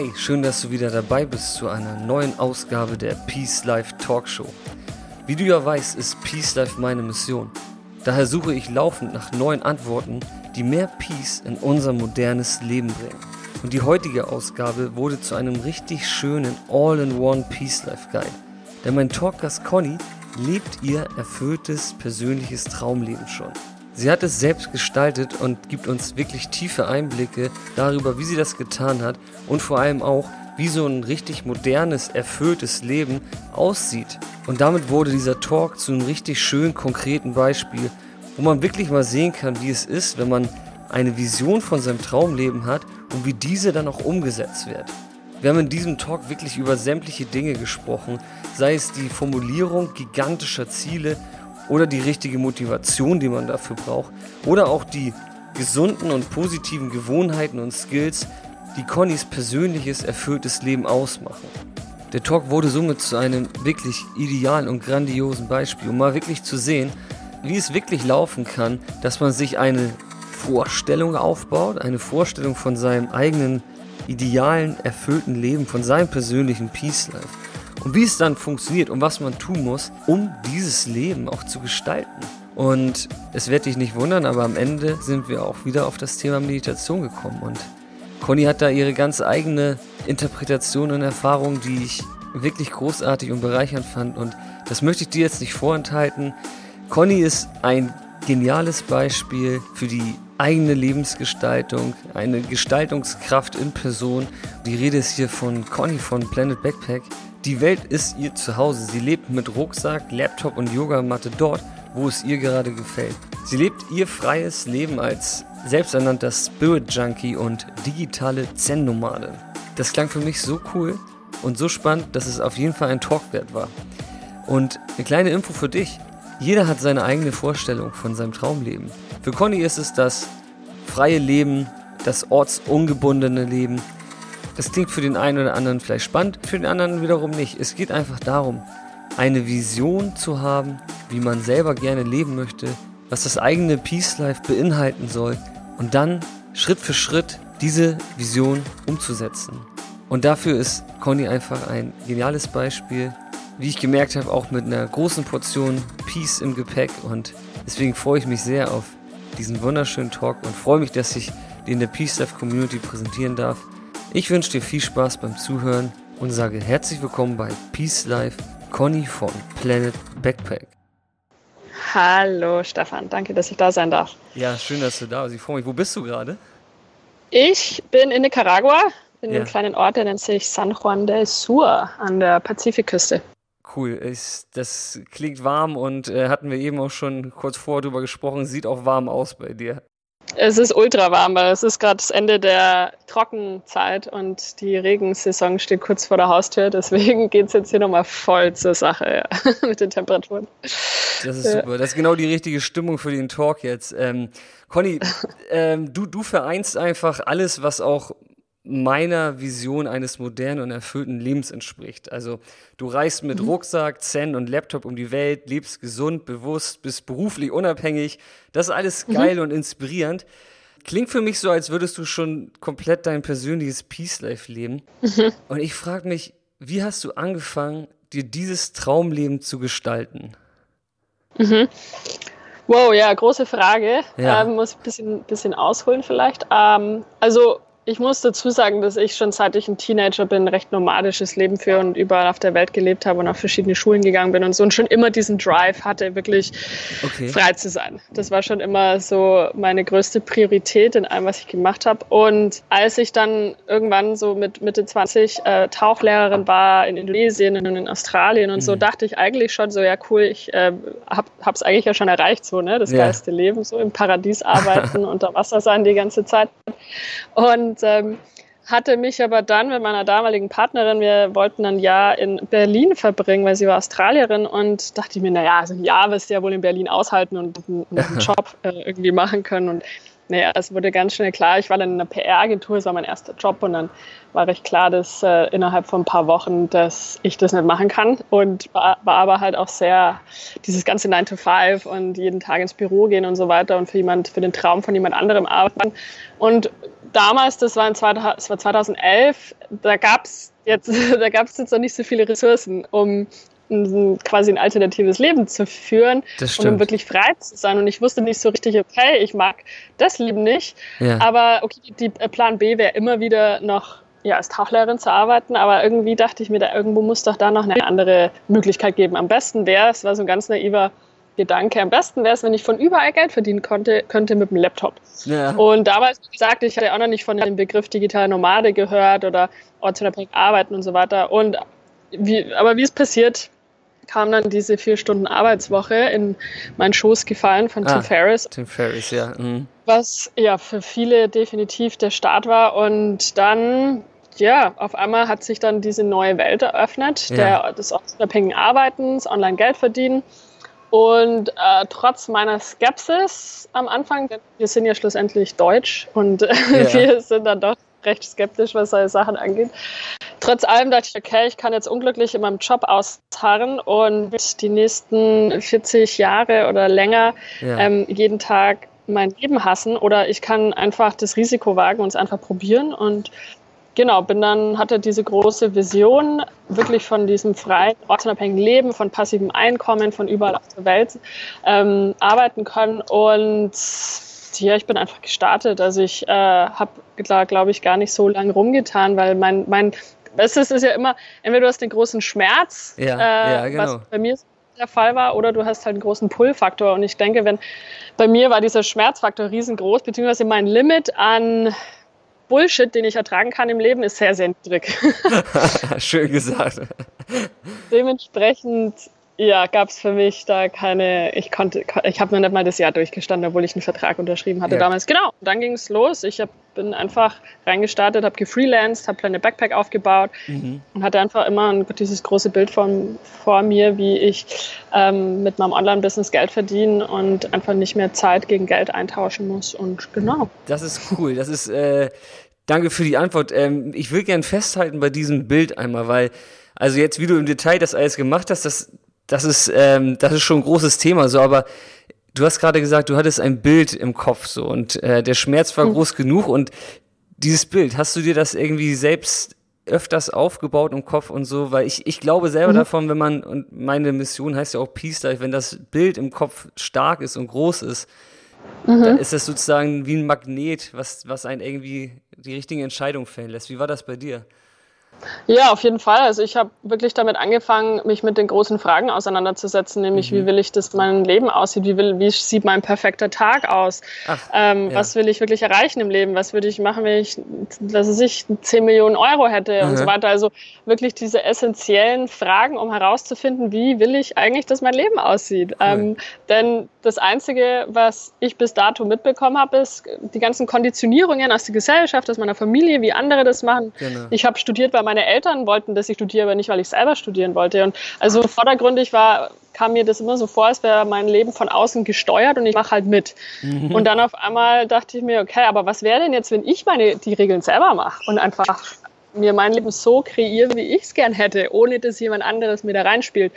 Hey, schön, dass du wieder dabei bist zu einer neuen Ausgabe der Peace Life Talkshow. Wie du ja weißt, ist Peace Life meine Mission. Daher suche ich laufend nach neuen Antworten, die mehr Peace in unser modernes Leben bringen. Und die heutige Ausgabe wurde zu einem richtig schönen All-in-One Peace Life Guide. Denn mein Talkgast Conny lebt ihr erfülltes persönliches Traumleben schon. Sie hat es selbst gestaltet und gibt uns wirklich tiefe Einblicke darüber, wie sie das getan hat und vor allem auch, wie so ein richtig modernes, erfülltes Leben aussieht. Und damit wurde dieser Talk zu einem richtig schönen, konkreten Beispiel, wo man wirklich mal sehen kann, wie es ist, wenn man eine Vision von seinem Traumleben hat und wie diese dann auch umgesetzt wird. Wir haben in diesem Talk wirklich über sämtliche Dinge gesprochen, sei es die Formulierung gigantischer Ziele oder die richtige Motivation, die man dafür braucht, oder auch die gesunden und positiven Gewohnheiten und Skills, die Connys persönliches, erfülltes Leben ausmachen. Der Talk wurde somit zu einem wirklich idealen und grandiosen Beispiel, um mal wirklich zu sehen, wie es wirklich laufen kann, dass man sich eine Vorstellung aufbaut, eine Vorstellung von seinem eigenen idealen, erfüllten Leben, von seinem persönlichen Peace Life und wie es dann funktioniert und was man tun muss, um dieses Leben auch zu gestalten. Und es wird dich nicht wundern, aber am Ende sind wir auch wieder auf das Thema Meditation gekommen. Und Conny hat da ihre ganz eigene Interpretation und Erfahrung, die ich wirklich großartig und bereichernd fand. Und das möchte ich dir jetzt nicht vorenthalten. Conny ist ein geniales Beispiel für die eigene Lebensgestaltung, eine Gestaltungskraft in Person. Die Rede ist hier von Conny von Planet Backpack. Die Welt ist ihr Zuhause. Sie lebt mit Rucksack, Laptop und Yogamatte dort, wo es ihr gerade gefällt. Sie lebt ihr freies Leben als selbsternannter Spirit Junkie und digitale Zen-Nomade. Das klang für mich so cool und so spannend, dass es auf jeden Fall ein Talk wert war. Und eine kleine Info für dich. Jeder hat seine eigene Vorstellung von seinem Traumleben. Für Conny ist es das freie Leben, das ortsungebundene Leben, das klingt für den einen oder anderen vielleicht spannend, für den anderen wiederum nicht. Es geht einfach darum, eine Vision zu haben, wie man selber gerne leben möchte, was das eigene Peace Life beinhalten soll und dann Schritt für Schritt diese Vision umzusetzen. Und dafür ist Conny einfach ein geniales Beispiel, wie ich gemerkt habe, auch mit einer großen Portion Peace im Gepäck und deswegen freue ich mich sehr auf diesen wunderschönen Talk und freue mich, dass ich den der Peace Life Community präsentieren darf. Ich wünsche dir viel Spaß beim Zuhören und sage herzlich willkommen bei Peace Life, Conny von Planet Backpack. Hallo Stefan, danke, dass ich da sein darf. Ja, schön, dass du da bist. Ich freue mich. Wo bist du gerade? Ich bin in Nicaragua, in ja. einem kleinen Ort, der nennt sich San Juan del Sur an der Pazifikküste. Cool, ich, das klingt warm und äh, hatten wir eben auch schon kurz vorher drüber gesprochen, sieht auch warm aus bei dir. Es ist ultra warm, weil es ist gerade das Ende der Trockenzeit und die Regensaison steht kurz vor der Haustür. Deswegen geht es jetzt hier nochmal voll zur Sache ja, mit den Temperaturen. Das ist ja. super. Das ist genau die richtige Stimmung für den Talk jetzt. Ähm, Conny, ähm, du, du vereinst einfach alles, was auch meiner Vision eines modernen und erfüllten Lebens entspricht. Also du reist mit mhm. Rucksack, Zen und Laptop um die Welt, lebst gesund, bewusst, bist beruflich unabhängig. Das ist alles mhm. geil mhm. und inspirierend. Klingt für mich so, als würdest du schon komplett dein persönliches Peace Life leben. Mhm. Und ich frage mich, wie hast du angefangen, dir dieses Traumleben zu gestalten? Mhm. Wow, ja, große Frage. Ja. Ähm, muss ein bisschen, bisschen ausholen vielleicht. Ähm, also ich muss dazu sagen, dass ich schon seit ich ein Teenager bin, ein recht nomadisches Leben führe und überall auf der Welt gelebt habe und auf verschiedene Schulen gegangen bin und so und schon immer diesen Drive hatte, wirklich okay. frei zu sein. Das war schon immer so meine größte Priorität in allem, was ich gemacht habe. Und als ich dann irgendwann so mit Mitte 20 äh, Tauchlehrerin war in Indonesien und in Australien und mhm. so, dachte ich eigentlich schon so, ja cool, ich äh, habe es eigentlich ja schon erreicht, so, ne, das ja. geilste Leben, so im Paradies arbeiten, unter Wasser sein die ganze Zeit. Und ähm, hatte mich aber dann mit meiner damaligen Partnerin, wir wollten ein Jahr in Berlin verbringen, weil sie war Australierin und dachte ich mir, naja, also ein Jahr wirst du ja wohl in Berlin aushalten und einen, einen Job äh, irgendwie machen können. Und naja, es wurde ganz schnell klar, ich war dann in einer PR-Agentur, es war mein erster Job und dann war recht klar, dass äh, innerhalb von ein paar Wochen, dass ich das nicht machen kann und war, war aber halt auch sehr dieses ganze 9 to 5 und jeden Tag ins Büro gehen und so weiter und für jemand, für den Traum von jemand anderem arbeiten. Und damals, das war, in 2000, das war 2011, da gab es jetzt, da gab es jetzt noch nicht so viele Ressourcen, um ein, quasi ein alternatives Leben zu führen und um wirklich frei zu sein. Und ich wusste nicht so richtig, okay, ich mag das Leben nicht, ja. aber okay, die äh, Plan B wäre immer wieder noch ja, als Tauchlehrerin zu arbeiten, aber irgendwie dachte ich mir, da irgendwo muss doch da noch eine andere Möglichkeit geben. Am besten wäre es, war so ein ganz naiver Gedanke, am besten wäre es, wenn ich von überall Geld verdienen konnte, könnte mit dem Laptop. Ja. Und damals, wie gesagt, ich hatte auch noch nicht von dem Begriff digitale Nomade gehört oder ortsunabhängig arbeiten und so weiter. Und wie, aber wie es passiert, kam dann diese vier Stunden Arbeitswoche in meinen Schoß gefallen von ah, Tim Ferriss. Tim Ferriss, ja. Mhm. Was ja für viele definitiv der Start war. Und dann, ja, auf einmal hat sich dann diese neue Welt eröffnet, ja. der, des unabhängigen Arbeitens, online Geld verdienen. Und äh, trotz meiner Skepsis am Anfang, denn wir sind ja schlussendlich deutsch und ja. wir sind dann doch recht skeptisch, was solche Sachen angeht. Trotz allem dachte ich, okay, ich kann jetzt unglücklich in meinem Job ausharren und die nächsten 40 Jahre oder länger ja. ähm, jeden Tag mein Leben hassen oder ich kann einfach das Risiko wagen und es einfach probieren und genau, bin dann, hatte diese große Vision, wirklich von diesem freien, ortsunabhängigen Leben, von passivem Einkommen, von überall auf der Welt ähm, arbeiten können und ja, ich bin einfach gestartet. Also ich äh, habe da, glaube ich, gar nicht so lange rumgetan, weil mein, mein es ist, ist ja immer, entweder du hast den großen Schmerz, ja, äh, ja, genau. was bei mir der Fall war, oder du hast halt einen großen Pull-Faktor. Und ich denke, wenn bei mir war dieser Schmerzfaktor riesengroß, beziehungsweise mein Limit an Bullshit, den ich ertragen kann im Leben, ist sehr, sehr niedrig. Schön gesagt. Dementsprechend ja, gab es für mich da keine, ich konnte, ich habe mir nicht mal das Jahr durchgestanden, obwohl ich einen Vertrag unterschrieben hatte ja. damals. Genau, und dann ging es los. Ich hab, bin einfach reingestartet, habe gefreelanced, habe kleine Backpack aufgebaut mhm. und hatte einfach immer ein, dieses große Bild von, vor mir, wie ich ähm, mit meinem Online-Business Geld verdiene und einfach nicht mehr Zeit gegen Geld eintauschen muss. Und genau. Das ist cool. Das ist, äh, danke für die Antwort. Ähm, ich will gern festhalten bei diesem Bild einmal, weil also jetzt, wie du im Detail das alles gemacht hast, das, das ist, ähm, das ist schon ein großes Thema, so, aber du hast gerade gesagt, du hattest ein Bild im Kopf, so, und äh, der Schmerz war mhm. groß genug und dieses Bild, hast du dir das irgendwie selbst öfters aufgebaut im Kopf und so, weil ich, ich glaube selber mhm. davon, wenn man, und meine Mission heißt ja auch Peace Life, wenn das Bild im Kopf stark ist und groß ist, mhm. dann ist das sozusagen wie ein Magnet, was, was einen irgendwie die richtige Entscheidung fällen lässt. Wie war das bei dir? Ja, auf jeden Fall. Also ich habe wirklich damit angefangen, mich mit den großen Fragen auseinanderzusetzen, nämlich mhm. wie will ich, dass mein Leben aussieht, wie, will, wie sieht mein perfekter Tag aus, Ach, ähm, ja. was will ich wirklich erreichen im Leben, was würde ich machen, wenn ich, dass ich 10 Millionen Euro hätte mhm. und so weiter. Also wirklich diese essentiellen Fragen, um herauszufinden, wie will ich eigentlich, dass mein Leben aussieht. Cool. Ähm, denn das Einzige, was ich bis dato mitbekommen habe, ist die ganzen Konditionierungen aus der Gesellschaft, aus meiner Familie, wie andere das machen. Genau. Ich habe studiert, weil meine Eltern wollten, dass ich studiere, aber nicht, weil ich selber studieren wollte. Und also vordergründig war, kam mir das immer so vor, als wäre mein Leben von außen gesteuert und ich mache halt mit. Mhm. Und dann auf einmal dachte ich mir, okay, aber was wäre denn jetzt, wenn ich meine die Regeln selber mache und einfach mir mein Leben so kreiere, wie ich es gern hätte, ohne dass jemand anderes mir da reinspielt.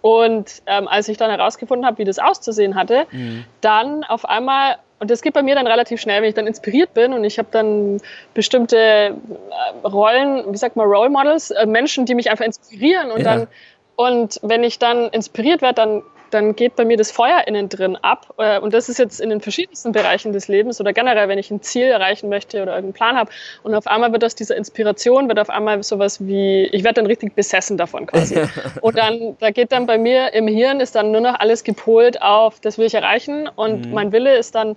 Und ähm, als ich dann herausgefunden habe, wie das auszusehen hatte, mhm. dann auf einmal, und das geht bei mir dann relativ schnell, wenn ich dann inspiriert bin und ich habe dann bestimmte äh, Rollen, wie sagt man, Role Models, äh, Menschen, die mich einfach inspirieren und ja. dann und wenn ich dann inspiriert werde, dann dann geht bei mir das Feuer innen drin ab. Äh, und das ist jetzt in den verschiedensten Bereichen des Lebens oder generell, wenn ich ein Ziel erreichen möchte oder irgendeinen Plan habe. Und auf einmal wird aus dieser Inspiration, wird auf einmal sowas wie, ich werde dann richtig besessen davon quasi. und dann, da geht dann bei mir im Hirn ist dann nur noch alles gepolt auf, das will ich erreichen. Und mhm. mein Wille ist dann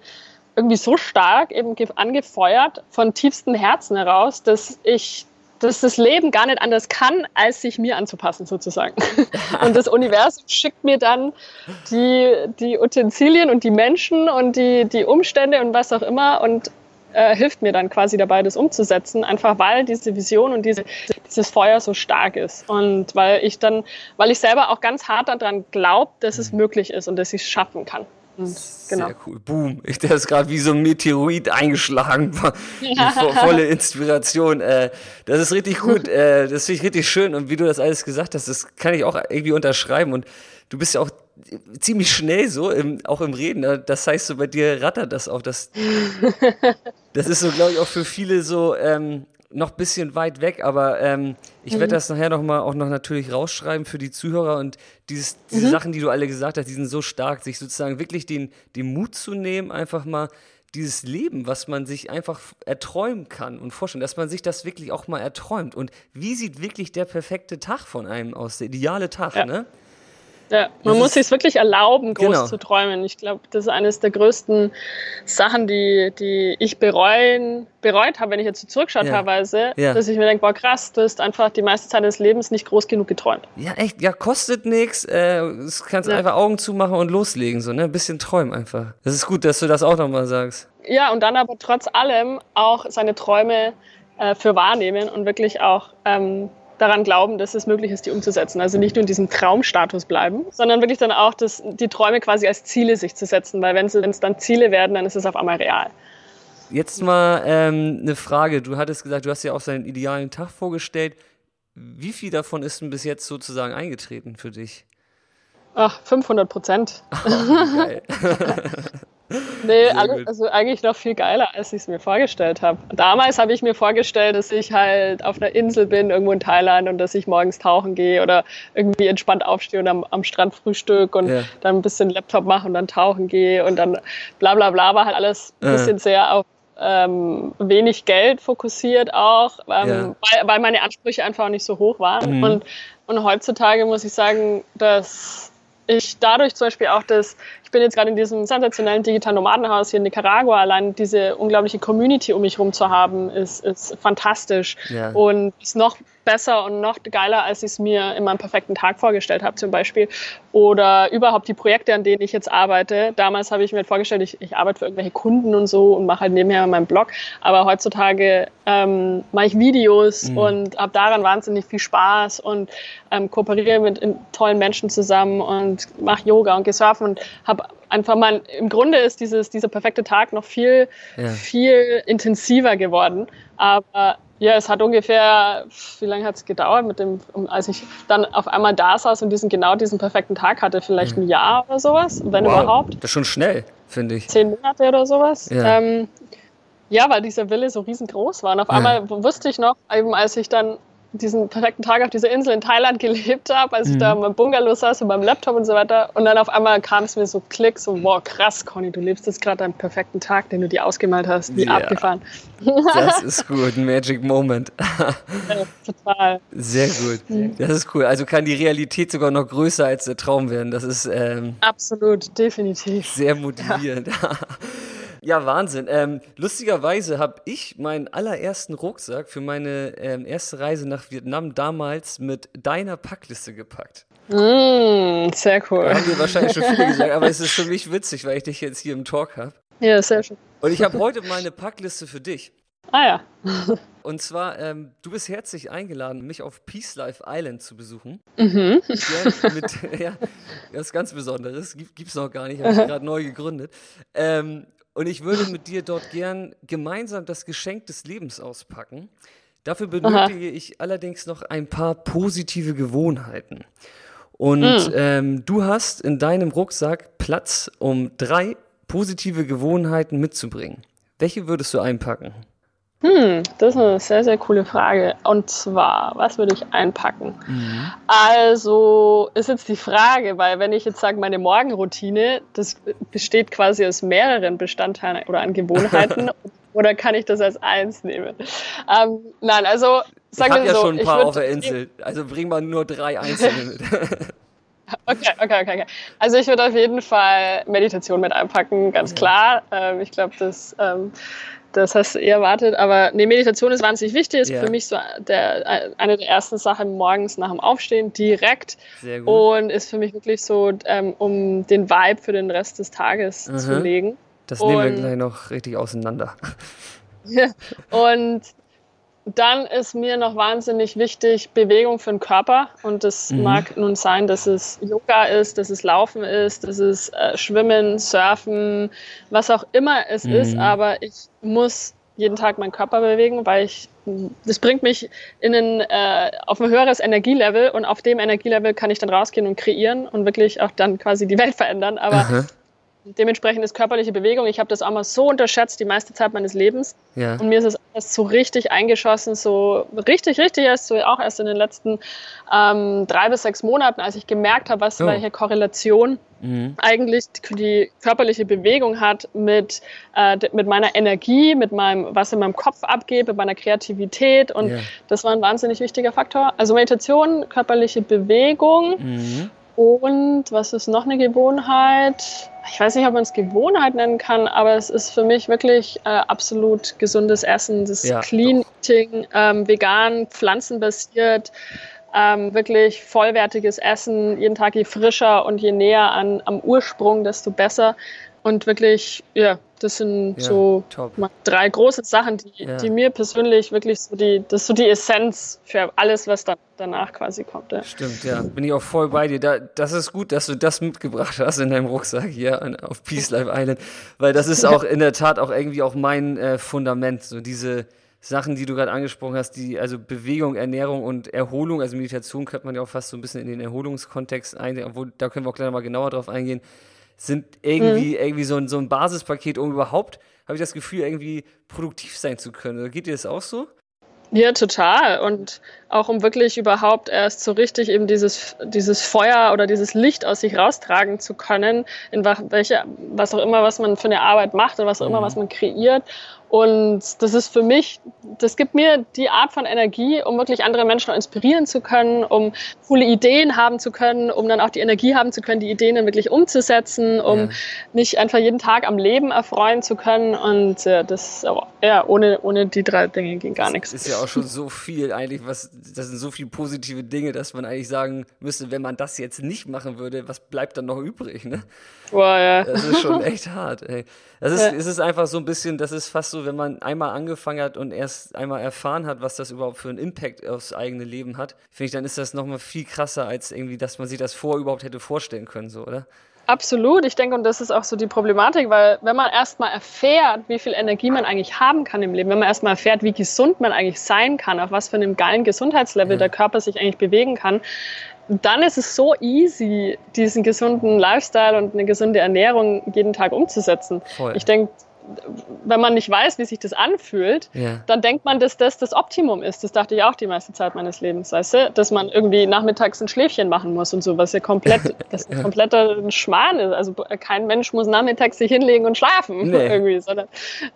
irgendwie so stark eben angefeuert von tiefstem Herzen heraus, dass ich dass das Leben gar nicht anders kann, als sich mir anzupassen sozusagen. Und das Universum schickt mir dann die, die Utensilien und die Menschen und die, die Umstände und was auch immer und äh, hilft mir dann quasi dabei, das umzusetzen, einfach weil diese Vision und diese, dieses Feuer so stark ist. Und weil ich dann, weil ich selber auch ganz hart daran glaube, dass es mhm. möglich ist und dass ich es schaffen kann. Und, genau. Sehr cool. Boom. Ich, der ist gerade wie so ein Meteorit eingeschlagen. Ja. volle Inspiration. Äh, das ist richtig gut. Äh, das finde ich richtig schön. Und wie du das alles gesagt hast, das kann ich auch irgendwie unterschreiben. Und du bist ja auch ziemlich schnell so, im, auch im Reden. Das heißt, so bei dir rattert das auch. Das, das ist so, glaube ich, auch für viele so ähm, noch ein bisschen weit weg, aber ähm, ich mhm. werde das nachher noch mal auch noch natürlich rausschreiben für die Zuhörer und dieses, diese mhm. Sachen, die du alle gesagt hast, die sind so stark, sich sozusagen wirklich den, den Mut zu nehmen, einfach mal dieses Leben, was man sich einfach erträumen kann und vorstellen, dass man sich das wirklich auch mal erträumt. Und wie sieht wirklich der perfekte Tag von einem aus, der ideale Tag, ja. ne? Ja, man das muss sich wirklich erlauben, groß genau. zu träumen. Ich glaube, das ist eines der größten Sachen, die, die ich bereuen, bereut habe, wenn ich jetzt so zurückschaue ja. teilweise, ja. dass ich mir denke, boah krass, du hast einfach die meiste Zeit des Lebens nicht groß genug geträumt. Ja, echt, ja, kostet nichts. Äh, du kannst ja. einfach Augen zumachen und loslegen, so, ne? Ein bisschen träumen einfach. Das ist gut, dass du das auch nochmal sagst. Ja, und dann aber trotz allem auch seine Träume äh, für wahrnehmen und wirklich auch ähm, daran glauben, dass es möglich ist, die umzusetzen. Also nicht nur in diesem Traumstatus bleiben, sondern wirklich dann auch das, die Träume quasi als Ziele sich zu setzen, weil wenn es dann Ziele werden, dann ist es auf einmal real. Jetzt mal ähm, eine Frage. Du hattest gesagt, du hast ja auch seinen idealen Tag vorgestellt. Wie viel davon ist denn bis jetzt sozusagen eingetreten für dich? Ach, 500 Prozent. Oh, geil. Nee, alles, also eigentlich noch viel geiler, als ich es mir vorgestellt habe. Damals habe ich mir vorgestellt, dass ich halt auf einer Insel bin, irgendwo in Thailand und dass ich morgens tauchen gehe oder irgendwie entspannt aufstehe und am, am Strand frühstück und ja. dann ein bisschen Laptop mache und dann tauchen gehe und dann bla bla bla war halt alles ein bisschen sehr auf ähm, wenig Geld fokussiert auch, ähm, ja. weil, weil, meine Ansprüche einfach auch nicht so hoch waren. Mhm. Und, und heutzutage muss ich sagen, dass ich dadurch zum Beispiel auch das ich bin jetzt gerade in diesem sensationellen digitalen Nomadenhaus hier in Nicaragua. Allein diese unglaubliche Community um mich herum zu haben, ist, ist fantastisch ja. und ist noch besser und noch geiler, als ich es mir in meinem perfekten Tag vorgestellt habe zum Beispiel. Oder überhaupt die Projekte, an denen ich jetzt arbeite. Damals habe ich mir vorgestellt, ich, ich arbeite für irgendwelche Kunden und so und mache halt nebenher meinen Blog. Aber heutzutage ähm, mache ich Videos mhm. und habe daran wahnsinnig viel Spaß und ähm, kooperiere mit tollen Menschen zusammen und mache Yoga und gehe surfen und habe einfach mal, im Grunde ist dieses, dieser perfekte Tag noch viel, ja. viel intensiver geworden. Aber ja, es hat ungefähr, wie lange hat es gedauert, mit dem, als ich dann auf einmal da saß und diesen genau diesen perfekten Tag hatte, vielleicht mhm. ein Jahr oder sowas, wenn wow. überhaupt. Das ist schon schnell, finde ich. Zehn Monate oder sowas. Ja. Ähm, ja, weil dieser Wille so riesengroß war. Und auf einmal ja. wusste ich noch, eben als ich dann diesen perfekten Tag auf dieser Insel in Thailand gelebt habe, als mhm. ich da in meinem Bungalow saß mit meinem Laptop und so weiter. Und dann auf einmal kam es mir so Klick, so, wow, krass, Conny, du lebst jetzt gerade deinen perfekten Tag, den du dir ausgemalt hast. Wie ja. abgefahren. Das ist gut, ein Magic Moment. Ja, total. Sehr gut. Mhm. Das ist cool. Also kann die Realität sogar noch größer als der Traum werden. Das ist ähm, absolut, definitiv. Sehr motivierend. Ja. Ja, Wahnsinn. Ähm, lustigerweise habe ich meinen allerersten Rucksack für meine ähm, erste Reise nach Vietnam damals mit deiner Packliste gepackt. Mm, sehr cool. Da haben wir wahrscheinlich schon viele gesagt, aber es ist für mich witzig, weil ich dich jetzt hier im Talk habe. Ja, sehr schön. Und ich habe heute meine Packliste für dich. Ah ja. Und zwar, ähm, du bist herzlich eingeladen, mich auf Peace Life Island zu besuchen. Mhm. Ja, mit, ja, das ist ganz Besonderes. Gibt es noch gar nicht, habe ich gerade neu gegründet. Ähm, und ich würde mit dir dort gern gemeinsam das Geschenk des Lebens auspacken. Dafür benötige Aha. ich allerdings noch ein paar positive Gewohnheiten. Und mhm. ähm, du hast in deinem Rucksack Platz, um drei positive Gewohnheiten mitzubringen. Welche würdest du einpacken? Hm, das ist eine sehr, sehr coole Frage. Und zwar, was würde ich einpacken? Mhm. Also ist jetzt die Frage, weil wenn ich jetzt sage, meine Morgenroutine, das besteht quasi aus mehreren Bestandteilen oder an Gewohnheiten. oder kann ich das als eins nehmen? Ähm, nein, also sagen wir ja so. schon ein paar auf der Insel. Also bring mal nur drei einzelne mit. Okay, okay, okay, okay. Also ich würde auf jeden Fall Meditation mit einpacken, ganz klar. Ähm, ich glaube, das ähm, das hast du erwartet, aber nee, Meditation ist wahnsinnig wichtig. Ist ja. für mich so der, eine der ersten Sachen morgens nach dem Aufstehen direkt. Sehr gut. Und ist für mich wirklich so, ähm, um den Vibe für den Rest des Tages Aha. zu legen. Das nehmen wir gleich noch richtig auseinander. und dann ist mir noch wahnsinnig wichtig Bewegung für den Körper. Und das mhm. mag nun sein, dass es Yoga ist, dass es Laufen ist, dass es äh, Schwimmen, Surfen, was auch immer es mhm. ist. Aber ich muss jeden Tag meinen Körper bewegen, weil ich das bringt mich in ein, äh, auf ein höheres Energielevel und auf dem Energielevel kann ich dann rausgehen und kreieren und wirklich auch dann quasi die Welt verändern. Aber Aha. Dementsprechend ist körperliche Bewegung, ich habe das auch mal so unterschätzt die meiste Zeit meines Lebens. Ja. Und mir ist es erst so richtig eingeschossen, so richtig, richtig erst so auch erst in den letzten ähm, drei bis sechs Monaten, als ich gemerkt habe, was oh. welche Korrelation mhm. eigentlich die körperliche Bewegung hat mit, äh, mit meiner Energie, mit meinem, was in meinem Kopf abgeht, mit meiner Kreativität. Und ja. das war ein wahnsinnig wichtiger Faktor. Also Meditation, körperliche Bewegung. Mhm. Und was ist noch eine Gewohnheit? Ich weiß nicht, ob man es Gewohnheit nennen kann, aber es ist für mich wirklich äh, absolut gesundes Essen. Das ja, Clean doch. Eating, ähm, vegan, pflanzenbasiert, ähm, wirklich vollwertiges Essen. Jeden Tag je frischer und je näher an, am Ursprung, desto besser. Und wirklich, ja, das sind ja, so drei große Sachen, die, ja. die mir persönlich wirklich so die, das ist so die Essenz für alles, was dann danach quasi kommt. Ja. Stimmt, ja. Bin ich auch voll bei dir. Da, das ist gut, dass du das mitgebracht hast in deinem Rucksack hier an, auf Peace Life Island. Weil das ist auch in der Tat auch irgendwie auch mein äh, Fundament. So diese Sachen, die du gerade angesprochen hast, die, also Bewegung, Ernährung und Erholung, also Meditation könnte man ja auch fast so ein bisschen in den Erholungskontext eingehen, obwohl da können wir auch gleich mal genauer drauf eingehen sind irgendwie, mhm. irgendwie so ein, so ein Basispaket, um überhaupt, habe ich das Gefühl, irgendwie produktiv sein zu können. Geht dir das auch so? Ja, total. Und auch um wirklich überhaupt erst so richtig eben dieses, dieses Feuer oder dieses Licht aus sich raustragen zu können, in welche, was auch immer, was man für eine Arbeit macht und was auch immer, was mhm. man kreiert. Und das ist für mich, das gibt mir die Art von Energie, um wirklich andere Menschen inspirieren zu können, um coole Ideen haben zu können, um dann auch die Energie haben zu können, die Ideen dann wirklich umzusetzen, um ja. mich einfach jeden Tag am Leben erfreuen zu können. Und äh, das, ja, ohne, ohne die drei Dinge ging gar das nichts. Ist ja auch schon so viel eigentlich, was, das sind so viele positive Dinge, dass man eigentlich sagen müsste, wenn man das jetzt nicht machen würde, was bleibt dann noch übrig, ne? Boah, ja. Das ist schon echt hart, ey. Das ist, ja. es ist einfach so ein bisschen, das ist fast so, wenn man einmal angefangen hat und erst einmal erfahren hat, was das überhaupt für einen Impact aufs eigene Leben hat, finde ich, dann ist das nochmal viel krasser, als irgendwie, dass man sich das vor überhaupt hätte vorstellen können, so, oder? Absolut, ich denke, und das ist auch so die Problematik, weil wenn man erstmal erfährt, wie viel Energie man eigentlich haben kann im Leben, wenn man erstmal erfährt, wie gesund man eigentlich sein kann, auf was für einem geilen Gesundheitslevel ja. der Körper sich eigentlich bewegen kann, dann ist es so easy, diesen gesunden Lifestyle und eine gesunde Ernährung jeden Tag umzusetzen. Voll. Ich denke, wenn man nicht weiß, wie sich das anfühlt, ja. dann denkt man, dass das das Optimum ist. Das dachte ich auch die meiste Zeit meines Lebens, weißt du? Dass man irgendwie nachmittags ein Schläfchen machen muss und so, was ja komplett, das ein kompletter Schmarrn ist. Also kein Mensch muss nachmittags sich hinlegen und schlafen nee. irgendwie, sondern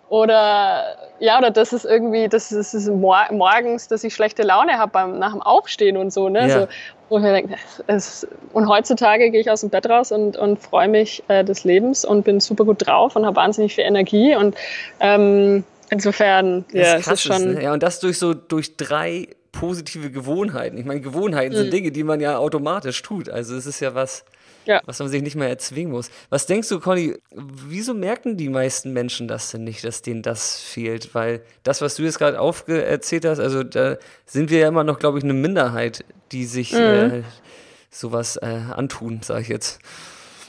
oder ja, oder das ist irgendwie, das ist, das ist morgens, dass ich schlechte Laune habe nach dem Aufstehen und so, ne? Ja. So, wo ich mir denke, es, und heutzutage gehe ich aus dem Bett raus und, und freue mich äh, des Lebens und bin super gut drauf und habe wahnsinnig viel Energie und ähm, insofern, ja, es ist schon. Ist, ne? Ja, und das durch so durch drei positive Gewohnheiten. Ich meine, Gewohnheiten mhm. sind Dinge, die man ja automatisch tut. Also es ist ja was, ja. was man sich nicht mehr erzwingen muss. Was denkst du, Conny, wieso merken die meisten Menschen das denn nicht, dass denen das fehlt? Weil das, was du jetzt gerade aufgezählt hast, also da sind wir ja immer noch, glaube ich, eine Minderheit, die sich mhm. äh, sowas äh, antun, sage ich jetzt.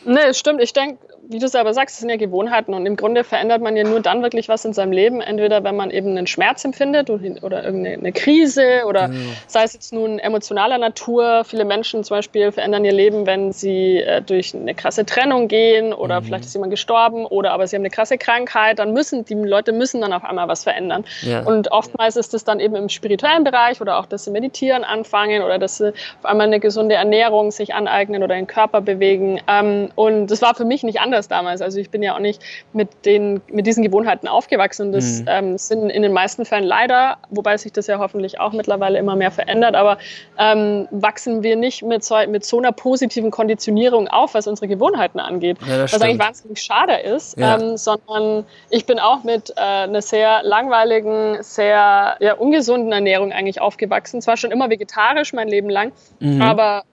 Nee, es stimmt. Ich denke, wie du selber sagst, es sind ja Gewohnheiten und im Grunde verändert man ja nur dann wirklich was in seinem Leben, entweder wenn man eben einen Schmerz empfindet oder irgendeine Krise oder genau. sei es jetzt nun emotionaler Natur. Viele Menschen zum Beispiel verändern ihr Leben, wenn sie äh, durch eine krasse Trennung gehen oder mhm. vielleicht ist jemand gestorben oder aber sie haben eine krasse Krankheit, dann müssen die Leute müssen dann auf einmal was verändern. Ja. Und oftmals ist es dann eben im spirituellen Bereich oder auch, dass sie meditieren anfangen oder dass sie auf einmal eine gesunde Ernährung sich aneignen oder den Körper bewegen. Ähm, und das war für mich nicht anders damals. Also ich bin ja auch nicht mit, den, mit diesen Gewohnheiten aufgewachsen. Das mhm. ähm, sind in den meisten Fällen leider, wobei sich das ja hoffentlich auch mittlerweile immer mehr verändert, aber ähm, wachsen wir nicht mit so, mit so einer positiven Konditionierung auf, was unsere Gewohnheiten angeht. Ja, was eigentlich wahnsinnig schade ist, ja. ähm, sondern ich bin auch mit äh, einer sehr langweiligen, sehr ja, ungesunden Ernährung eigentlich aufgewachsen. Zwar schon immer vegetarisch mein Leben lang, mhm. aber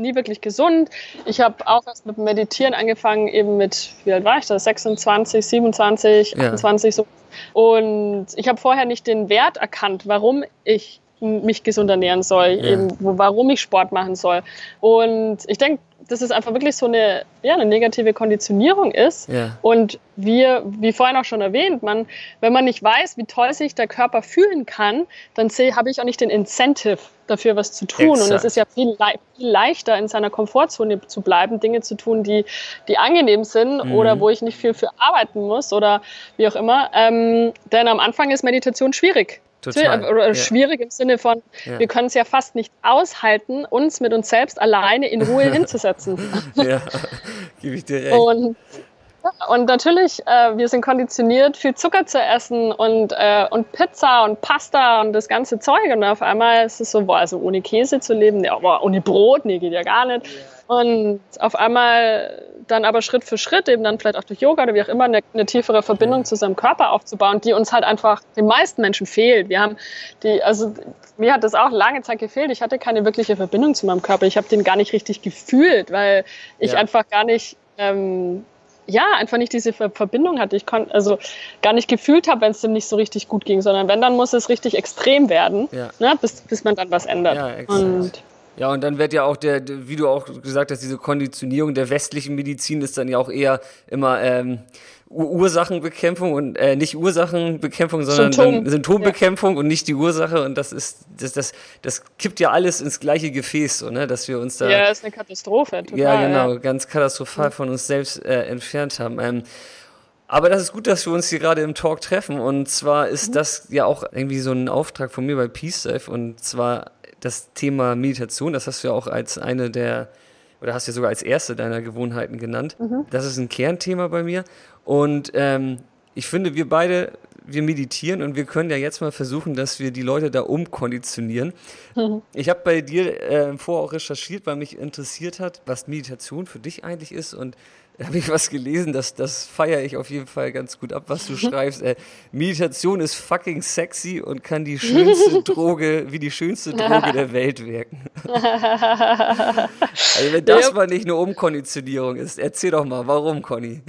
nie wirklich gesund. Ich habe auch erst mit Meditieren angefangen, eben mit, wie alt war ich da? 26, 27, ja. 28 so. Und ich habe vorher nicht den Wert erkannt, warum ich mich gesund ernähren soll, ja. eben, warum ich Sport machen soll. Und ich denke, dass es einfach wirklich so eine, ja, eine negative Konditionierung ist. Ja. Und wir, wie vorhin auch schon erwähnt, man, wenn man nicht weiß, wie toll sich der Körper fühlen kann, dann habe ich auch nicht den Incentive dafür, was zu tun. Exakt. Und es ist ja viel, viel, leichter, in seiner Komfortzone zu bleiben, Dinge zu tun, die, die angenehm sind mhm. oder wo ich nicht viel für arbeiten muss oder wie auch immer. Ähm, denn am Anfang ist Meditation schwierig. Total. Oder ja. schwierig im Sinne von, ja. wir können es ja fast nicht aushalten, uns mit uns selbst alleine in Ruhe hinzusetzen. ja, gebe ich dir recht. Und, und natürlich, äh, wir sind konditioniert, viel Zucker zu essen und, äh, und Pizza und Pasta und das ganze Zeug. Und auf einmal ist es so, boah, also ohne Käse zu leben, ja, boah, ohne Brot, nee, geht ja gar nicht. Und auf einmal dann aber Schritt für Schritt, eben dann vielleicht auch durch Yoga oder wie auch immer, eine, eine tiefere Verbindung zu seinem Körper aufzubauen, die uns halt einfach den meisten Menschen fehlt. Wir haben die, also mir hat das auch lange Zeit gefehlt. Ich hatte keine wirkliche Verbindung zu meinem Körper. Ich habe den gar nicht richtig gefühlt, weil ich ja. einfach gar nicht ähm, ja, einfach nicht diese Verbindung hatte. Ich konnte also gar nicht gefühlt habe, wenn es dem nicht so richtig gut ging, sondern wenn, dann muss es richtig extrem werden, ja. ne, bis, bis man dann was ändert. Ja, und ja, und dann wird ja auch der, wie du auch gesagt hast, diese Konditionierung der westlichen Medizin ist dann ja auch eher immer ähm, Ursachenbekämpfung und äh, nicht Ursachenbekämpfung, sondern Symptom. Symptombekämpfung ja. und nicht die Ursache. Und das ist, das, das, das kippt ja alles ins gleiche Gefäß, so, ne? dass wir uns da. Ja, ist eine Katastrophe. Total, ja, genau, ja. ganz katastrophal von uns selbst äh, entfernt haben. Ähm, aber das ist gut, dass wir uns hier gerade im Talk treffen. Und zwar ist mhm. das ja auch irgendwie so ein Auftrag von mir bei Peace Life. Und zwar das Thema Meditation, das hast du ja auch als eine der, oder hast du ja sogar als erste deiner Gewohnheiten genannt. Mhm. Das ist ein Kernthema bei mir. Und ähm, ich finde, wir beide, wir meditieren und wir können ja jetzt mal versuchen, dass wir die Leute da umkonditionieren. Mhm. Ich habe bei dir äh, vorher auch recherchiert, weil mich interessiert hat, was Meditation für dich eigentlich ist und habe ich was gelesen, das, das feiere ich auf jeden Fall ganz gut ab, was du schreibst. Äh, Meditation ist fucking sexy und kann die schönste Droge, wie die schönste Droge der Welt wirken. also wenn das mal nicht eine Umkonditionierung ist, erzähl doch mal, warum, Conny?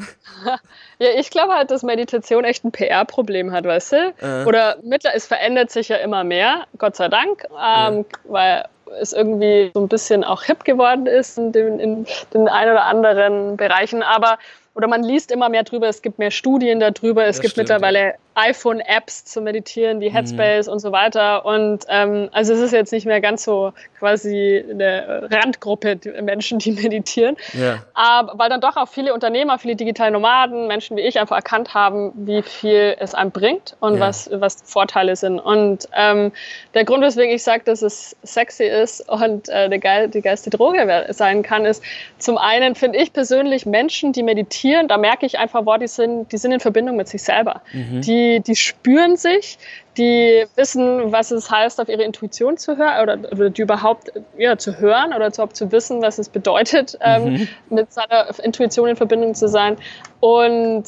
Ja, ich glaube halt, dass Meditation echt ein PR-Problem hat, weißt du? Äh. Oder mittlerweile, es verändert sich ja immer mehr, Gott sei Dank, ähm, ja. weil es irgendwie so ein bisschen auch hip geworden ist in den, in den ein oder anderen Bereichen. Aber oder man liest immer mehr drüber, es gibt mehr Studien darüber, es das gibt stimmt, mittlerweile iPhone-Apps zum Meditieren, die mhm. Headspace mhm. und so weiter. Und ähm, also es ist jetzt nicht mehr ganz so quasi eine Randgruppe Menschen, die meditieren. Ja. Aber weil dann doch auch viele Unternehmer, viele digitale Nomaden, Menschen wie ich einfach erkannt haben, wie viel es einem bringt und ja. was, was Vorteile sind. Und ähm, der Grund, weswegen ich sage, dass es sexy ist und äh, die, geil, die geilste Droge sein kann, ist zum einen finde ich persönlich Menschen, die meditieren, da merke ich einfach, wo die sind, die sind in Verbindung mit sich selber. Mhm. Die die, die spüren sich, die wissen, was es heißt, auf ihre Intuition zu hören oder, oder die überhaupt ja, zu hören oder überhaupt zu wissen, was es bedeutet, ähm, mhm. mit seiner Intuition in Verbindung zu sein. Und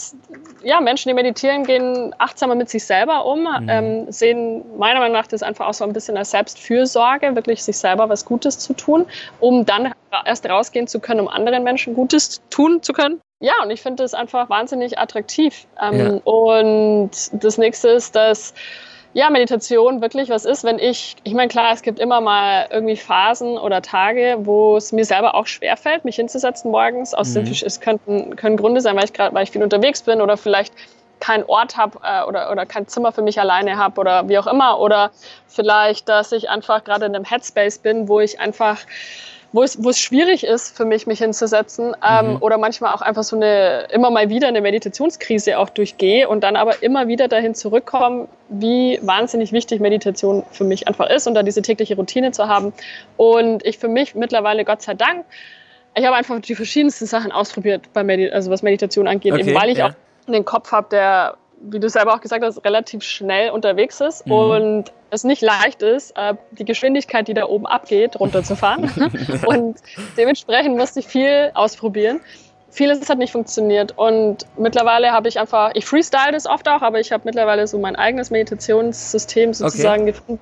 ja, Menschen, die meditieren, gehen achtsamer mit sich selber um, mhm. ähm, sehen meiner Meinung nach das einfach auch so ein bisschen als Selbstfürsorge, wirklich sich selber was Gutes zu tun, um dann erst rausgehen zu können, um anderen Menschen Gutes tun zu können. Ja, und ich finde das einfach wahnsinnig attraktiv. Ähm, ja. Und das nächste ist, dass ja, Meditation wirklich was ist, wenn ich, ich meine, klar, es gibt immer mal irgendwie Phasen oder Tage, wo es mir selber auch schwerfällt, mich hinzusetzen morgens. Aus mhm. es könnten, können Gründe sein, weil ich gerade, weil ich viel unterwegs bin oder vielleicht keinen Ort habe äh, oder, oder kein Zimmer für mich alleine habe oder wie auch immer. Oder vielleicht, dass ich einfach gerade in einem Headspace bin, wo ich einfach wo es, wo es schwierig ist für mich, mich hinzusetzen ähm, mhm. oder manchmal auch einfach so eine, immer mal wieder eine Meditationskrise auch durchgehe und dann aber immer wieder dahin zurückkommen, wie wahnsinnig wichtig Meditation für mich einfach ist und da diese tägliche Routine zu haben. Und ich für mich mittlerweile, Gott sei Dank, ich habe einfach die verschiedensten Sachen ausprobiert, bei Medi also was Meditation angeht, okay, eben weil ich ja. auch einen Kopf habe, der wie du selber auch gesagt hast, relativ schnell unterwegs ist mhm. und es nicht leicht ist, äh, die Geschwindigkeit, die da oben abgeht, runterzufahren. und dementsprechend musste ich viel ausprobieren. Vieles hat nicht funktioniert und mittlerweile habe ich einfach, ich freestyle das oft auch, aber ich habe mittlerweile so mein eigenes Meditationssystem sozusagen okay. gefunden,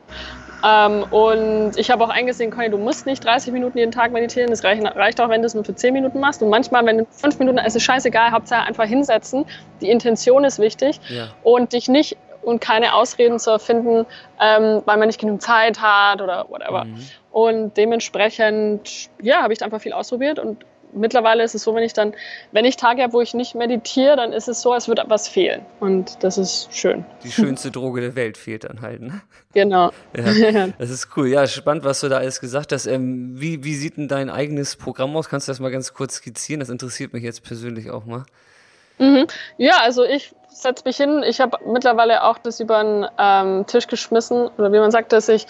ähm, und ich habe auch eingesehen, Conny, du musst nicht 30 Minuten jeden Tag meditieren. Es reicht, reicht auch, wenn du es nur für 10 Minuten machst. Und manchmal, wenn du 5 Minuten, es ist scheißegal, Hauptsache einfach hinsetzen. Die Intention ist wichtig. Ja. Und dich nicht und keine Ausreden zu erfinden, ähm, weil man nicht genug Zeit hat oder whatever. Mhm. Und dementsprechend, ja, habe ich einfach viel ausprobiert und mittlerweile ist es so, wenn ich dann, wenn ich Tage habe, wo ich nicht meditiere, dann ist es so, als würde etwas fehlen. Und das ist schön. Die schönste Droge der Welt fehlt dann halt. Ne? Genau. Ja, das ist cool. Ja, spannend, was du da alles gesagt hast. Ähm, wie, wie sieht denn dein eigenes Programm aus? Kannst du das mal ganz kurz skizzieren? Das interessiert mich jetzt persönlich auch mal. Mhm. Ja, also ich setze mich hin. Ich habe mittlerweile auch das über den ähm, Tisch geschmissen, oder wie man sagt, dass ich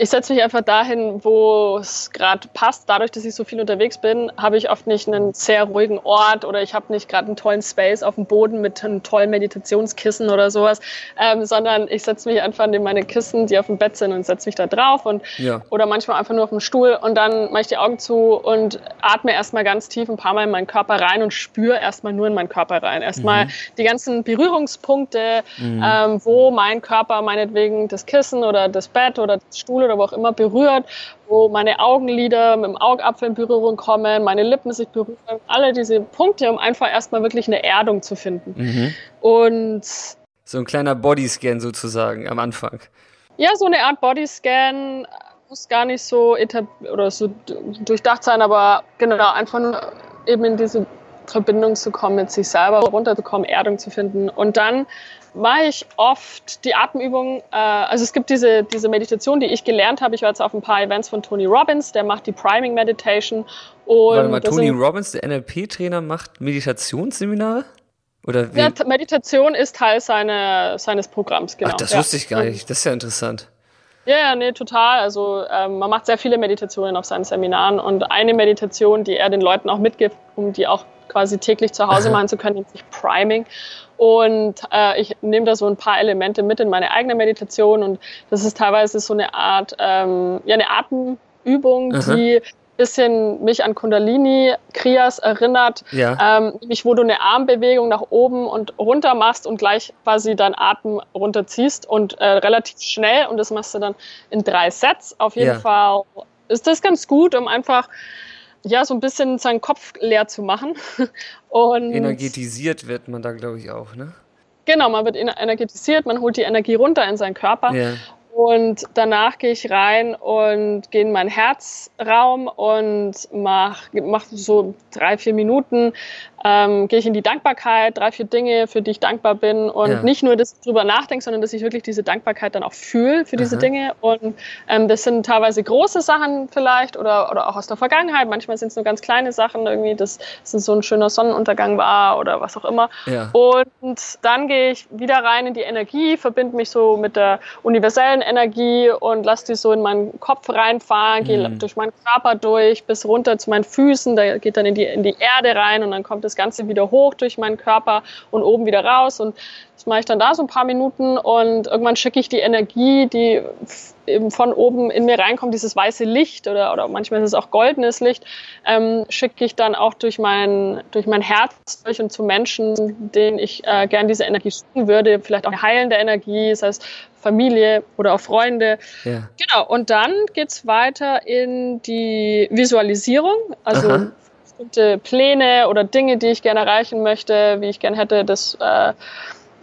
ich setze mich einfach dahin, wo es gerade passt. Dadurch, dass ich so viel unterwegs bin, habe ich oft nicht einen sehr ruhigen Ort oder ich habe nicht gerade einen tollen Space auf dem Boden mit einem tollen Meditationskissen oder sowas, ähm, sondern ich setze mich einfach in meine Kissen, die auf dem Bett sind und setze mich da drauf und ja. oder manchmal einfach nur auf dem Stuhl und dann mache ich die Augen zu und atme erstmal ganz tief ein paar Mal in meinen Körper rein und spüre erstmal nur in meinen Körper rein. Erstmal mhm. die ganzen Berührungspunkte, mhm. ähm, wo mein Körper meinetwegen das Kissen oder das Bett oder das Stuhl oder wo auch immer berührt, wo meine Augenlider mit dem Augapfel in Berührung kommen, meine Lippen sich berühren, alle diese Punkte, um einfach erstmal wirklich eine Erdung zu finden. Mhm. Und so ein kleiner Bodyscan sozusagen am Anfang. Ja, so eine Art Bodyscan muss gar nicht so oder so durchdacht sein, aber genau, einfach nur eben in diese Verbindung zu kommen mit sich selber, runterzukommen, Erdung zu finden. Und dann mache ich oft die Atemübungen. Äh, also es gibt diese, diese Meditation, die ich gelernt habe. Ich war jetzt auf ein paar Events von Tony Robbins, der macht die Priming Meditation. Und Warte mal, Tony Robbins, der NLP-Trainer, macht Meditationsseminare? Oder wie? Ja, Meditation ist Teil seine, seines Programms, genau. Ach, das ja. wusste ich gar nicht. Das ist ja interessant. Ja, ja, nee, total. Also ähm, man macht sehr viele Meditationen auf seinen Seminaren und eine Meditation, die er den Leuten auch mitgibt, um die auch quasi täglich zu Hause machen zu können, nennt sich Priming. Und äh, ich nehme da so ein paar Elemente mit in meine eigene Meditation und das ist teilweise so eine Art, ähm, ja, eine Atemübung, Aha. die bisschen mich an Kundalini Kriyas erinnert, ja. ähm, nämlich wo du eine Armbewegung nach oben und runter machst und gleich quasi deinen Atem runterziehst und äh, relativ schnell und das machst du dann in drei Sets. Auf jeden ja. Fall ist das ganz gut, um einfach ja, so ein bisschen seinen Kopf leer zu machen. Und Energetisiert wird man da, glaube ich, auch, ne? Genau, man wird energetisiert, man holt die Energie runter in seinen Körper. Ja. Und danach gehe ich rein und gehe in meinen Herzraum und mache mach so drei, vier Minuten ähm, gehe ich in die Dankbarkeit, drei, vier Dinge, für die ich dankbar bin und ja. nicht nur, dass ich drüber nachdenke, sondern dass ich wirklich diese Dankbarkeit dann auch fühle für diese Aha. Dinge und ähm, das sind teilweise große Sachen vielleicht oder, oder auch aus der Vergangenheit, manchmal sind es nur ganz kleine Sachen irgendwie, dass es so ein schöner Sonnenuntergang war oder was auch immer ja. und dann gehe ich wieder rein in die Energie, verbinde mich so mit der universellen Energie und lasse die so in meinen Kopf reinfahren, gehe mhm. durch meinen Körper durch bis runter zu meinen Füßen, da geht dann in die, in die Erde rein und dann kommt das Ganze wieder hoch durch meinen Körper und oben wieder raus. Und das mache ich dann da so ein paar Minuten und irgendwann schicke ich die Energie, die eben von oben in mir reinkommt, dieses weiße Licht oder, oder manchmal ist es auch goldenes Licht, ähm, schicke ich dann auch durch mein, durch mein Herz durch und zu Menschen, denen ich äh, gern diese Energie schicken würde, vielleicht auch eine heilende Energie, das heißt Familie oder auch Freunde. Ja. Genau, und dann geht es weiter in die Visualisierung, also Aha bestimmte Pläne oder Dinge, die ich gerne erreichen möchte, wie ich gerne hätte, dass, äh,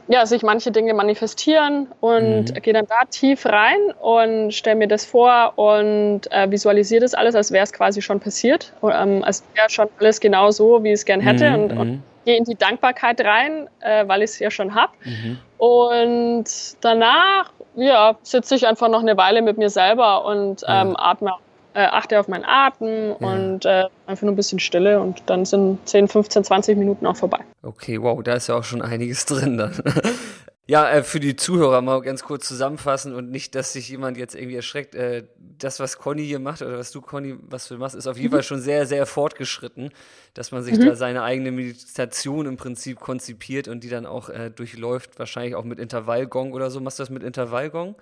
ja, sich manche Dinge manifestieren und mhm. gehe dann da tief rein und stelle mir das vor und äh, visualisiere das alles, als wäre es quasi schon passiert, ähm, als wäre schon alles genau so, wie ich es gern hätte mhm. und, und mhm. gehe in die Dankbarkeit rein, äh, weil ich es ja schon habe. Mhm. Und danach ja, sitze ich einfach noch eine Weile mit mir selber und ähm, atme äh, achte auf meinen Atem ja. und äh, einfach nur ein bisschen Stille und dann sind 10, 15, 20 Minuten auch vorbei. Okay, wow, da ist ja auch schon einiges drin dann. Ja, äh, für die Zuhörer mal ganz kurz zusammenfassen und nicht, dass sich jemand jetzt irgendwie erschreckt. Äh, das, was Conny hier macht oder was du, Conny, was du machst, ist auf jeden mhm. Fall schon sehr, sehr fortgeschritten, dass man sich mhm. da seine eigene Meditation im Prinzip konzipiert und die dann auch äh, durchläuft, wahrscheinlich auch mit Intervallgong oder so. Machst du das mit Intervallgong?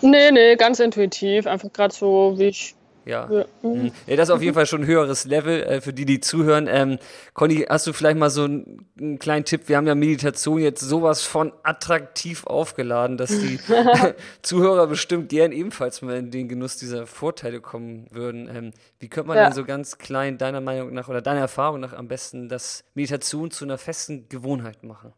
Nee, nee, ganz intuitiv. Einfach gerade so, wie ich ja. Ja. Mhm. ja. Das ist auf jeden Fall schon ein höheres Level äh, für die, die zuhören. Ähm, Conny, hast du vielleicht mal so einen, einen, kleinen Tipp? Wir haben ja Meditation jetzt sowas von attraktiv aufgeladen, dass die Zuhörer bestimmt gern ebenfalls mal in den Genuss dieser Vorteile kommen würden. Ähm, wie könnte man ja. denn so ganz klein deiner Meinung nach oder deiner Erfahrung nach am besten das Meditation zu einer festen Gewohnheit machen?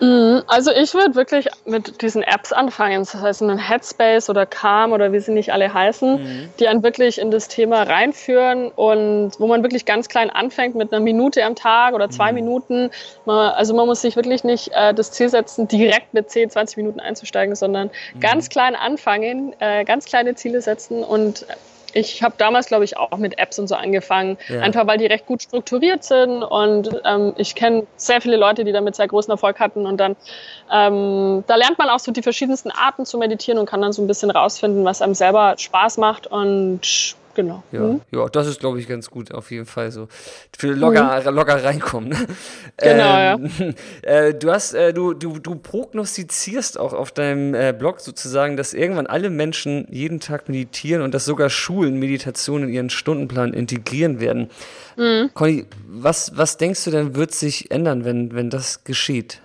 Mhm, also ich würde wirklich mit diesen Apps anfangen, das heißt ein Headspace oder Calm oder wie sie nicht alle heißen, mhm. die einen wirklich in das Thema reinführen und wo man wirklich ganz klein anfängt mit einer Minute am Tag oder zwei mhm. Minuten. Also man muss sich wirklich nicht äh, das Ziel setzen, direkt mit 10, 20 Minuten einzusteigen, sondern mhm. ganz klein anfangen, äh, ganz kleine Ziele setzen und ich habe damals, glaube ich, auch mit Apps und so angefangen, ja. einfach weil die recht gut strukturiert sind und ähm, ich kenne sehr viele Leute, die damit sehr großen Erfolg hatten und dann ähm, da lernt man auch so die verschiedensten Arten zu meditieren und kann dann so ein bisschen rausfinden, was einem selber Spaß macht und Genau. Ja, mhm. ja das ist, glaube ich, ganz gut, auf jeden Fall so. Für locker, mhm. locker reinkommen. Ne? Genau, ähm, ja. Äh, du hast, äh, du, du, du prognostizierst auch auf deinem äh, Blog sozusagen, dass irgendwann alle Menschen jeden Tag meditieren und dass sogar Schulen Meditation in ihren Stundenplan integrieren werden. Mhm. Conny, was, was denkst du denn, wird sich ändern, wenn, wenn das geschieht?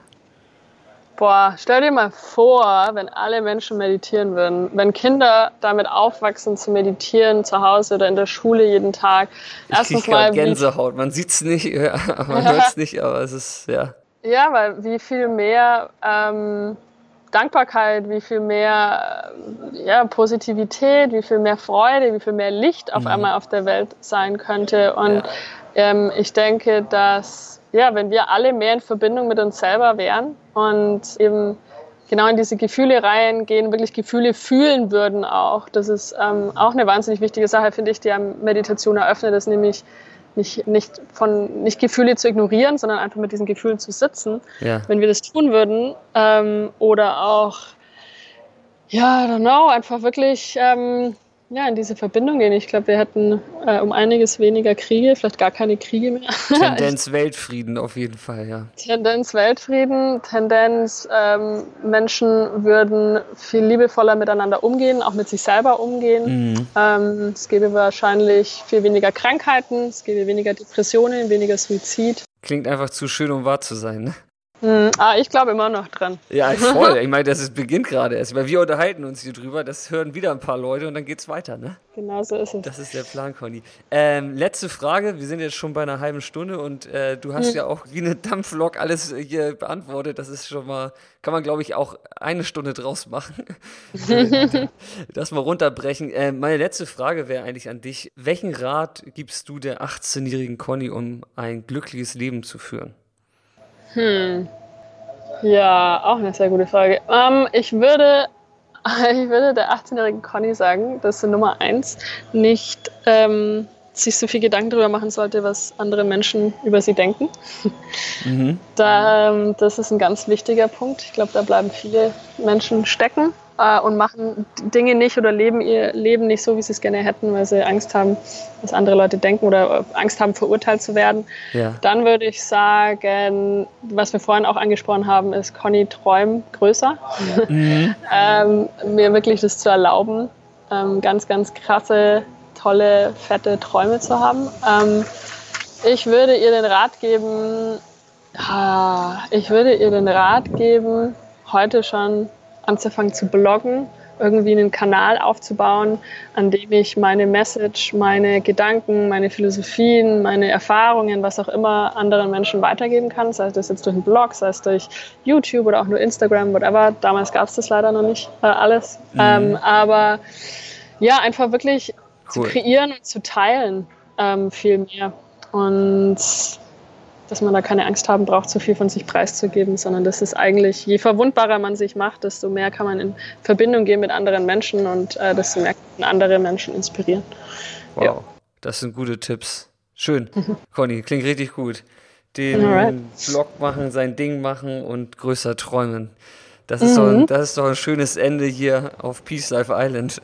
Boah, stell dir mal vor, wenn alle Menschen meditieren würden, wenn Kinder damit aufwachsen zu meditieren zu Hause oder in der Schule jeden Tag. Erstens ich mal Gänsehaut. Man sieht es nicht, man hört es nicht, aber es ist ja. Ja, weil wie viel mehr ähm, Dankbarkeit, wie viel mehr ja, Positivität, wie viel mehr Freude, wie viel mehr Licht auf mhm. einmal auf der Welt sein könnte. Und ja. ähm, ich denke, dass ja, wenn wir alle mehr in Verbindung mit uns selber wären und eben genau in diese Gefühle reingehen, wirklich Gefühle fühlen würden auch. Das ist ähm, auch eine wahnsinnig wichtige Sache, finde ich, die am Meditation eröffnet, ist nämlich nicht, nicht, von, nicht Gefühle zu ignorieren, sondern einfach mit diesen Gefühlen zu sitzen. Ja. Wenn wir das tun würden ähm, oder auch, ja, I don't know, einfach wirklich ähm, ja, in diese Verbindung gehen. Ich glaube, wir hätten äh, um einiges weniger Kriege, vielleicht gar keine Kriege mehr. Tendenz Weltfrieden auf jeden Fall, ja. Tendenz Weltfrieden, Tendenz ähm, Menschen würden viel liebevoller miteinander umgehen, auch mit sich selber umgehen. Mhm. Ähm, es gäbe wahrscheinlich viel weniger Krankheiten, es gäbe weniger Depressionen, weniger Suizid. Klingt einfach zu schön, um wahr zu sein, ne? Hm, ah, ich glaube immer noch dran. Ja, voll. Ich meine, das ist, beginnt gerade erst. Weil wir unterhalten uns hier drüber, das hören wieder ein paar Leute und dann geht's weiter, ne? Genau so ist es. Das ist der Plan, Conny. Ähm, letzte Frage. Wir sind jetzt schon bei einer halben Stunde und äh, du hast hm. ja auch wie eine Dampflok alles hier beantwortet. Das ist schon mal, kann man glaube ich auch eine Stunde draus machen. das mal runterbrechen. Äh, meine letzte Frage wäre eigentlich an dich. Welchen Rat gibst du der 18-jährigen Conny, um ein glückliches Leben zu führen? Hm. Ja, auch eine sehr gute Frage. Ähm, ich, würde, ich würde der 18-jährigen Conny sagen, dass sie Nummer eins nicht ähm, sich so viel Gedanken darüber machen sollte, was andere Menschen über sie denken. Mhm. Da, ähm, das ist ein ganz wichtiger Punkt. Ich glaube, da bleiben viele Menschen stecken äh, und machen Dinge nicht oder leben ihr Leben nicht so, wie sie es gerne hätten, weil sie Angst haben, was andere Leute denken oder Angst haben, verurteilt zu werden. Ja. Dann würde ich sagen, was wir vorhin auch angesprochen haben, ist Conny träumen größer. Mhm. ähm, mir wirklich das zu erlauben, ähm, ganz, ganz krasse, tolle, fette Träume zu haben. Ähm, ich würde ihr den Rat geben, ich würde ihr den Rat geben, heute schon anzufangen zu bloggen irgendwie einen Kanal aufzubauen, an dem ich meine Message, meine Gedanken, meine Philosophien, meine Erfahrungen, was auch immer anderen Menschen weitergeben kann. Sei das jetzt durch einen Blog, sei es durch YouTube oder auch nur Instagram, whatever. Damals gab es das leider noch nicht äh, alles. Mhm. Ähm, aber ja, einfach wirklich cool. zu kreieren und zu teilen ähm, viel mehr. Und dass man da keine Angst haben braucht, zu viel von sich preiszugeben, sondern das ist eigentlich, je verwundbarer man sich macht, desto mehr kann man in Verbindung gehen mit anderen Menschen und äh, desto mehr können andere Menschen inspirieren. Wow, ja. das sind gute Tipps. Schön, Conny, klingt richtig gut. Den Alright. Blog machen, sein Ding machen und größer träumen. Das ist, mhm. doch, ein, das ist doch ein schönes Ende hier auf Peace Life Island.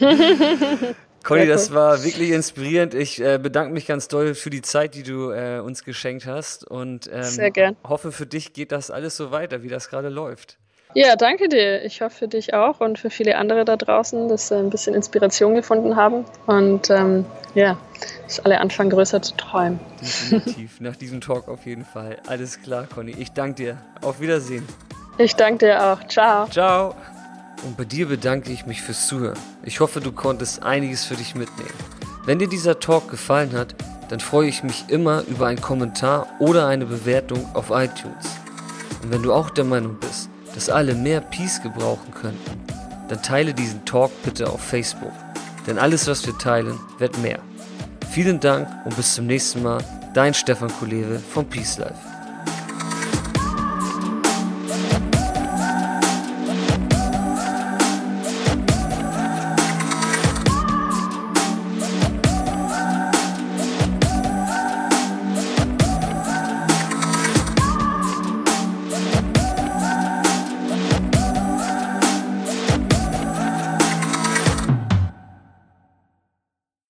Conny, das war wirklich inspirierend. Ich äh, bedanke mich ganz doll für die Zeit, die du äh, uns geschenkt hast und ähm, Sehr gern. hoffe, für dich geht das alles so weiter, wie das gerade läuft. Ja, danke dir. Ich hoffe für dich auch und für viele andere da draußen, dass sie ein bisschen Inspiration gefunden haben und ähm, ja, dass alle anfangen, größer zu träumen. Definitiv. Nach diesem Talk auf jeden Fall. Alles klar, Conny. Ich danke dir. Auf Wiedersehen. Ich danke dir auch. Ciao. Ciao. Und bei dir bedanke ich mich fürs Zuhören. Ich hoffe, du konntest einiges für dich mitnehmen. Wenn dir dieser Talk gefallen hat, dann freue ich mich immer über einen Kommentar oder eine Bewertung auf iTunes. Und wenn du auch der Meinung bist, dass alle mehr Peace gebrauchen könnten, dann teile diesen Talk bitte auf Facebook. Denn alles, was wir teilen, wird mehr. Vielen Dank und bis zum nächsten Mal. Dein Stefan Kulewe vom Peace Life.